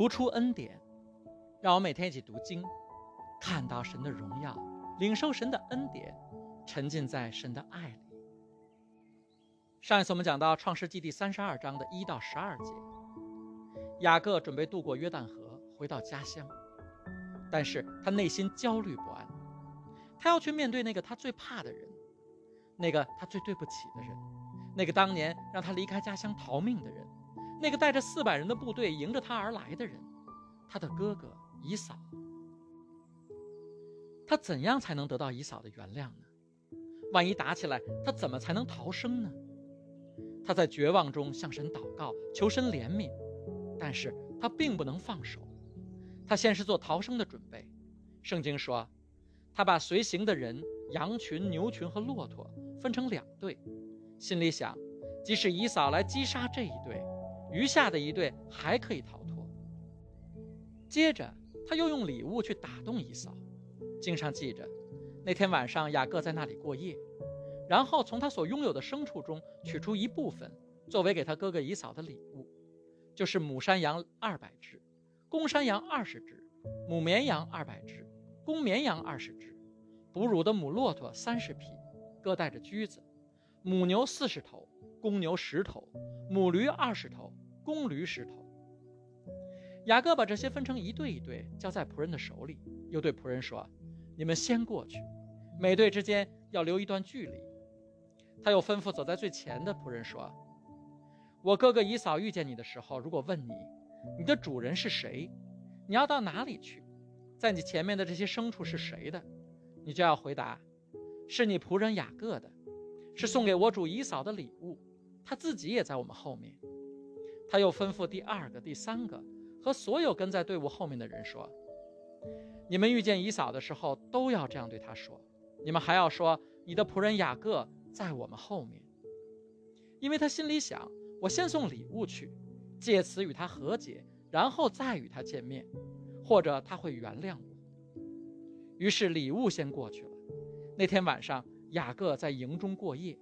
读出恩典，让我每天一起读经，看到神的荣耀，领受神的恩典，沉浸在神的爱里。上一次我们讲到创世纪第三十二章的一到十二节，雅各准备渡过约旦河回到家乡，但是他内心焦虑不安，他要去面对那个他最怕的人，那个他最对不起的人，那个当年让他离开家乡逃命的人。那个带着四百人的部队迎着他而来的人，他的哥哥以扫。他怎样才能得到以扫的原谅呢？万一打起来，他怎么才能逃生呢？他在绝望中向神祷告，求神怜悯，但是他并不能放手。他先是做逃生的准备。圣经说，他把随行的人、羊群、牛群和骆驼分成两队，心里想，即使以扫来击杀这一队。余下的一队还可以逃脱。接着，他又用礼物去打动以嫂。经上记着，那天晚上雅各在那里过夜，然后从他所拥有的牲畜中取出一部分，作为给他哥哥以嫂的礼物，就是母山羊二百只，公山羊二十只，母绵羊二百只，公绵羊二十只，哺乳的母骆驼三十匹，各带着驹子，母牛四十头，公牛十头，母驴二十头。公驴十头。雅各把这些分成一队一队，交在仆人的手里，又对仆人说：“你们先过去，每队之间要留一段距离。”他又吩咐走在最前的仆人说：“我哥哥以嫂遇见你的时候，如果问你，你的主人是谁，你要到哪里去，在你前面的这些牲畜是谁的，你就要回答：是你仆人雅各的，是送给我主以嫂的礼物，他自己也在我们后面。”他又吩咐第二个、第三个和所有跟在队伍后面的人说：“你们遇见以扫的时候，都要这样对他说。你们还要说，你的仆人雅各在我们后面，因为他心里想：我先送礼物去，借此与他和解，然后再与他见面，或者他会原谅我。于是礼物先过去了。那天晚上，雅各在营中过夜。”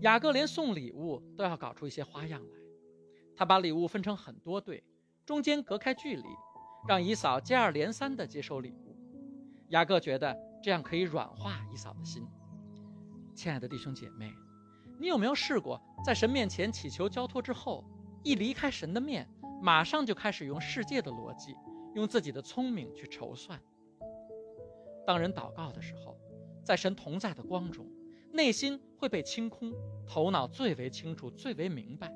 雅各连送礼物都要搞出一些花样来，他把礼物分成很多队，中间隔开距离，让以嫂接二连三地接受礼物。雅各觉得这样可以软化以嫂的心。亲爱的弟兄姐妹，你有没有试过在神面前祈求交托之后，一离开神的面，马上就开始用世界的逻辑，用自己的聪明去筹算？当人祷告的时候，在神同在的光中。内心会被清空，头脑最为清楚、最为明白，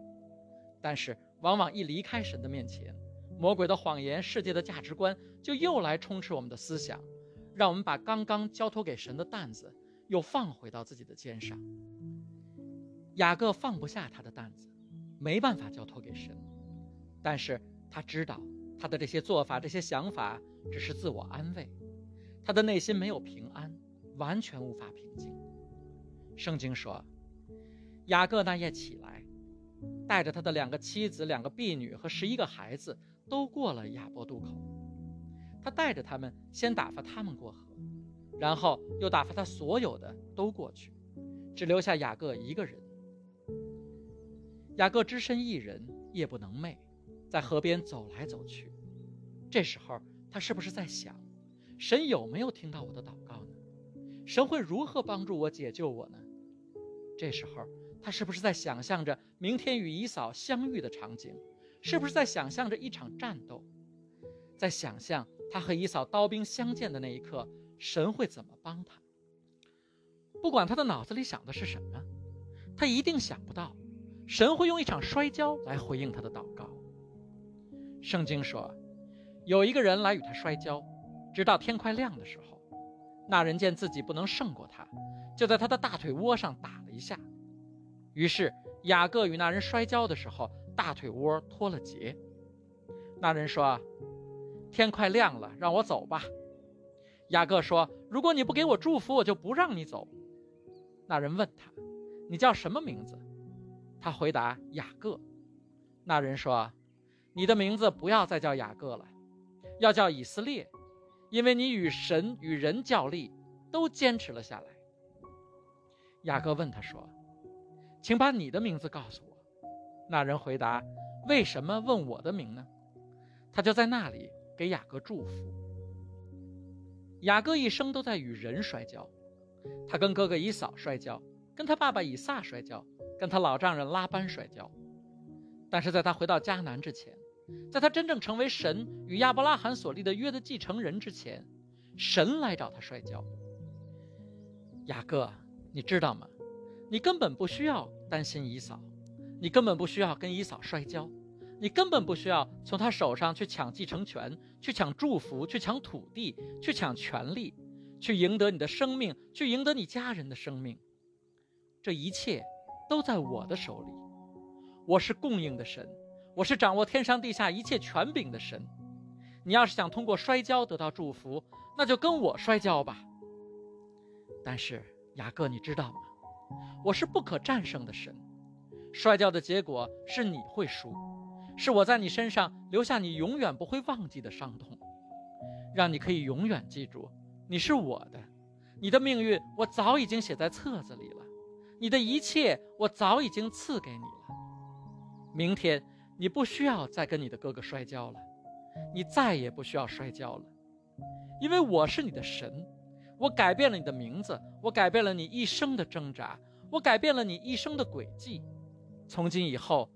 但是往往一离开神的面前，魔鬼的谎言、世界的价值观就又来充斥我们的思想，让我们把刚刚交托给神的担子又放回到自己的肩上。雅各放不下他的担子，没办法交托给神，但是他知道他的这些做法、这些想法只是自我安慰，他的内心没有平安，完全无法平静。圣经说，雅各那夜起来，带着他的两个妻子、两个婢女和十一个孩子，都过了雅伯渡口。他带着他们，先打发他们过河，然后又打发他所有的都过去，只留下雅各一个人。雅各只身一人，夜不能寐，在河边走来走去。这时候，他是不是在想，神有没有听到我的祷告呢？神会如何帮助我解救我呢？这时候，他是不是在想象着明天与姨嫂相遇的场景？是不是在想象着一场战斗？在想象他和姨嫂刀兵相见的那一刻，神会怎么帮他？不管他的脑子里想的是什么，他一定想不到，神会用一场摔跤来回应他的祷告。圣经说，有一个人来与他摔跤，直到天快亮的时候，那人见自己不能胜过他。就在他的大腿窝上打了一下，于是雅各与那人摔跤的时候，大腿窝脱了节。那人说：“天快亮了，让我走吧。”雅各说：“如果你不给我祝福，我就不让你走。”那人问他：“你叫什么名字？”他回答：“雅各。”那人说：“你的名字不要再叫雅各了，要叫以色列，因为你与神与人较力，都坚持了下来。”雅各问他说：“请把你的名字告诉我。”那人回答：“为什么问我的名呢？他就在那里给雅各祝福。雅各一生都在与人摔跤，他跟哥哥以扫摔跤，跟他爸爸以撒摔跤，跟他老丈人拉班摔跤。但是在他回到迦南之前，在他真正成为神与亚伯拉罕所立的约的继承人之前，神来找他摔跤。雅各，你知道吗？你根本不需要担心姨嫂，你根本不需要跟姨嫂摔跤，你根本不需要从他手上去抢继承权，去抢祝福，去抢土地，去抢权利，去赢得你的生命，去赢得你家人的生命。这一切都在我的手里。我是供应的神，我是掌握天上地下一切权柄的神。你要是想通过摔跤得到祝福，那就跟我摔跤吧。但是雅各，你知道吗？我是不可战胜的神。摔跤的结果是你会输，是我在你身上留下你永远不会忘记的伤痛，让你可以永远记住你是我的。你的命运我早已经写在册子里了，你的一切我早已经赐给你了。明天你不需要再跟你的哥哥摔跤了，你再也不需要摔跤了，因为我是你的神，我改变了你的名字，我改变了你一生的挣扎，我改变了你一生的轨迹。从今以后，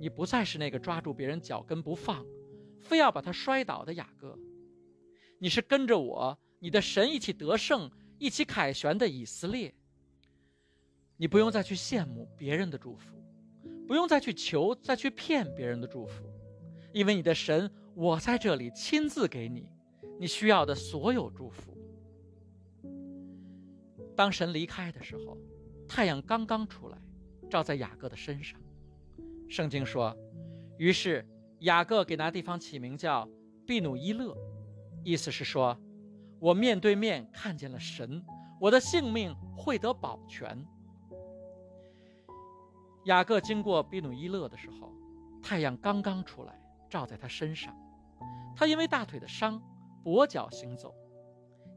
你不再是那个抓住别人脚跟不放，非要把他摔倒的雅各，你是跟着我，你的神一起得胜，一起凯旋的以色列。你不用再去羡慕别人的祝福。不用再去求，再去骗别人的祝福，因为你的神，我在这里亲自给你你需要的所有祝福。当神离开的时候，太阳刚刚出来，照在雅各的身上。圣经说，于是雅各给那地方起名叫毕努伊勒，意思是说，我面对面看见了神，我的性命会得保全。雅各经过比努伊勒的时候，太阳刚刚出来，照在他身上。他因为大腿的伤，跛脚行走，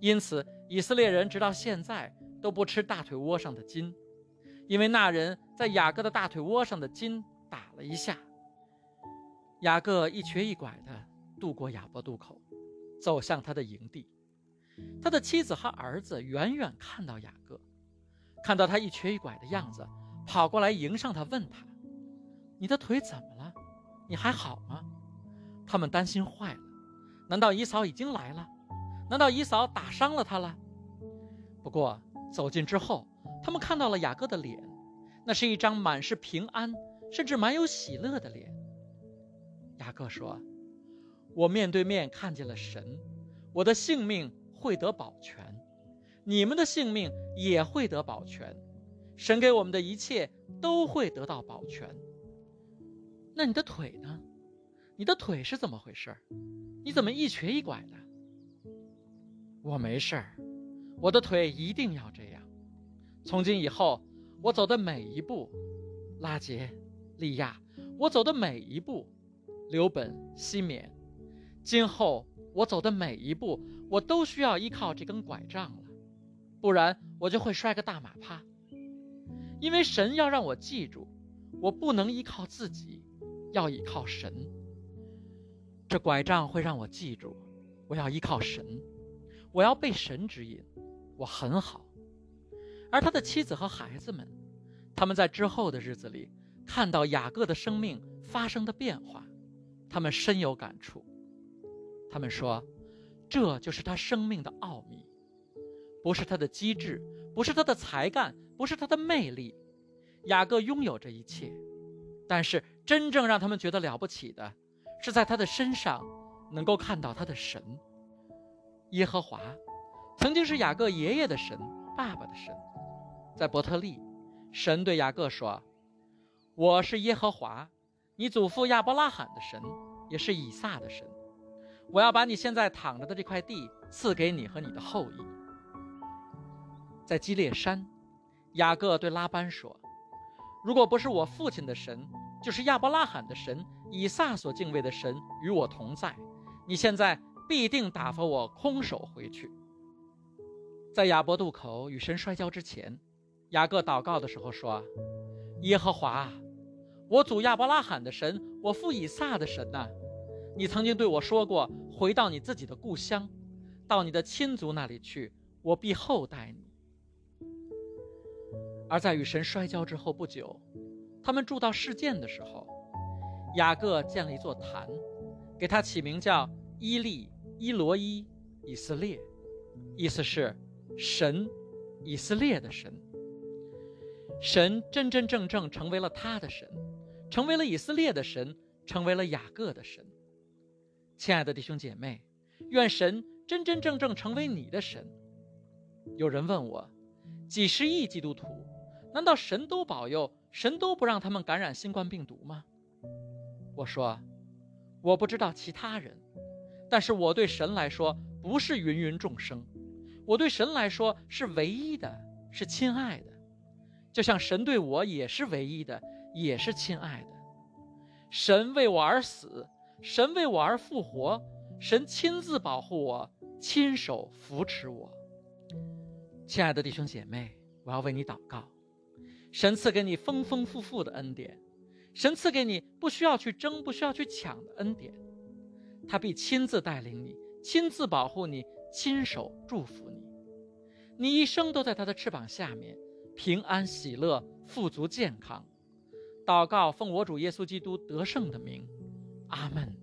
因此以色列人直到现在都不吃大腿窝上的筋，因为那人在雅各的大腿窝上的筋打了一下。雅各一瘸一拐地渡过雅伯渡口，走向他的营地。他的妻子和儿子远远看到雅各，看到他一瘸一拐的样子。跑过来迎上他，问他：“你的腿怎么了？你还好吗？”他们担心坏了，难道姨嫂已经来了？难道姨嫂打伤了他了？不过走近之后，他们看到了雅各的脸，那是一张满是平安，甚至满有喜乐的脸。雅各说：“我面对面看见了神，我的性命会得保全，你们的性命也会得保全。”神给我们的一切都会得到保全。那你的腿呢？你的腿是怎么回事？你怎么一瘸一拐的？我没事儿，我的腿一定要这样。从今以后，我走的每一步，拉杰、利亚，我走的每一步，刘本、西缅，今后我走的每一步，我都需要依靠这根拐杖了，不然我就会摔个大马趴。因为神要让我记住，我不能依靠自己，要依靠神。这拐杖会让我记住，我要依靠神，我要被神指引，我很好。而他的妻子和孩子们，他们在之后的日子里看到雅各的生命发生的变化，他们深有感触。他们说，这就是他生命的奥秘，不是他的机智，不是他的才干。不是他的魅力，雅各拥有这一切，但是真正让他们觉得了不起的，是在他的身上能够看到他的神耶和华，曾经是雅各爷爷的神，爸爸的神。在伯特利，神对雅各说：“我是耶和华，你祖父亚伯拉罕的神，也是以撒的神。我要把你现在躺着的这块地赐给你和你的后裔。”在基列山。雅各对拉班说：“如果不是我父亲的神，就是亚伯拉罕的神、以撒所敬畏的神与我同在，你现在必定打发我空手回去。”在亚伯渡口与神摔跤之前，雅各祷告的时候说：“耶和华，我祖亚伯拉罕的神，我父以撒的神呐，你曾经对我说过，回到你自己的故乡，到你的亲族那里去，我必厚待你。而在与神摔跤之后不久，他们住到事件的时候，雅各建了一座坛，给他起名叫伊利伊罗伊以色列，意思是神以色列的神。神真真正正成为了他的神，成为了以色列的神，成为了雅各的神。亲爱的弟兄姐妹，愿神真真正正成为你的神。有人问我，几十亿基督徒，难道神都保佑，神都不让他们感染新冠病毒吗？我说，我不知道其他人，但是我对神来说不是芸芸众生，我对神来说是唯一的，是亲爱的。就像神对我也是唯一的，也是亲爱的。神为我而死，神为我而复活，神亲自保护我，亲手扶持我。亲爱的弟兄姐妹，我要为你祷告，神赐给你丰丰富富的恩典，神赐给你不需要去争、不需要去抢的恩典，他必亲自带领你，亲自保护你，亲手祝福你，你一生都在他的翅膀下面。平安喜乐，富足健康，祷告奉我主耶稣基督得胜的名，阿门。